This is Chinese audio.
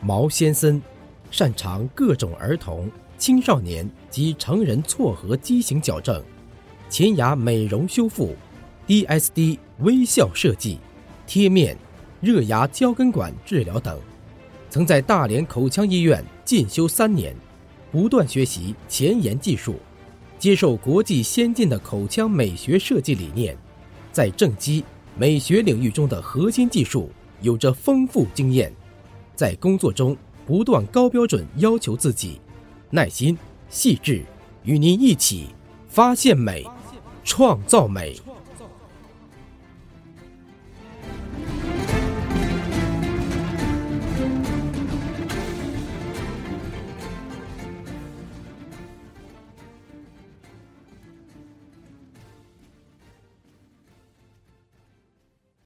毛先森擅长各种儿童、青少年及成人错颌畸形矫正、前牙美容修复、DSD 微笑设计、贴面、热牙胶根管治疗等。曾在大连口腔医院进修三年，不断学习前沿技术，接受国际先进的口腔美学设计理念，在正畸美学领域中的核心技术有着丰富经验。在工作中不断高标准要求自己，耐心细致，与您一起发现美，创造美。